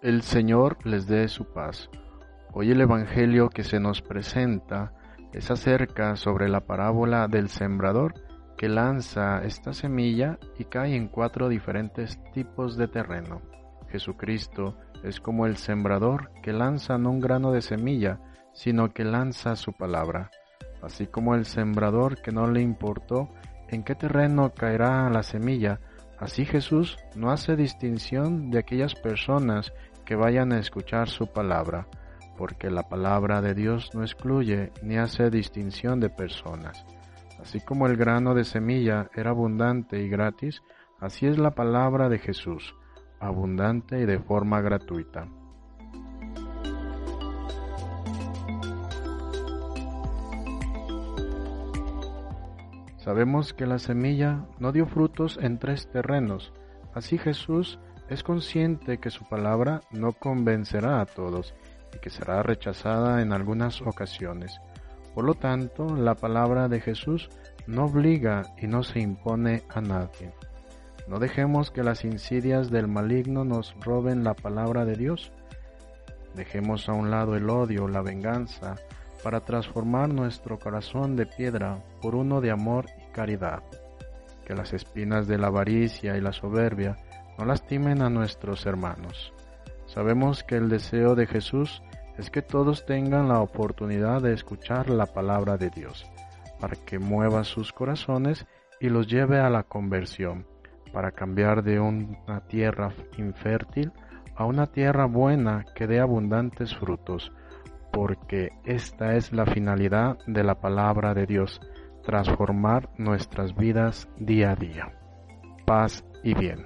El Señor les dé su paz. Hoy el Evangelio que se nos presenta es acerca sobre la parábola del sembrador que lanza esta semilla y cae en cuatro diferentes tipos de terreno. Jesucristo es como el sembrador que lanza no un grano de semilla, sino que lanza su palabra, así como el sembrador que no le importó en qué terreno caerá la semilla, así Jesús no hace distinción de aquellas personas que vayan a escuchar su palabra, porque la palabra de Dios no excluye ni hace distinción de personas. Así como el grano de semilla era abundante y gratis, así es la palabra de Jesús, abundante y de forma gratuita. Sabemos que la semilla no dio frutos en tres terrenos, así Jesús es consciente que su palabra no convencerá a todos y que será rechazada en algunas ocasiones. Por lo tanto, la palabra de Jesús no obliga y no se impone a nadie. No dejemos que las insidias del maligno nos roben la palabra de Dios. Dejemos a un lado el odio, la venganza, para transformar nuestro corazón de piedra por uno de amor caridad. Que las espinas de la avaricia y la soberbia no lastimen a nuestros hermanos. Sabemos que el deseo de Jesús es que todos tengan la oportunidad de escuchar la palabra de Dios, para que mueva sus corazones y los lleve a la conversión, para cambiar de una tierra infértil a una tierra buena que dé abundantes frutos, porque esta es la finalidad de la palabra de Dios, transformar nuestras vidas día a día. Paz y bien.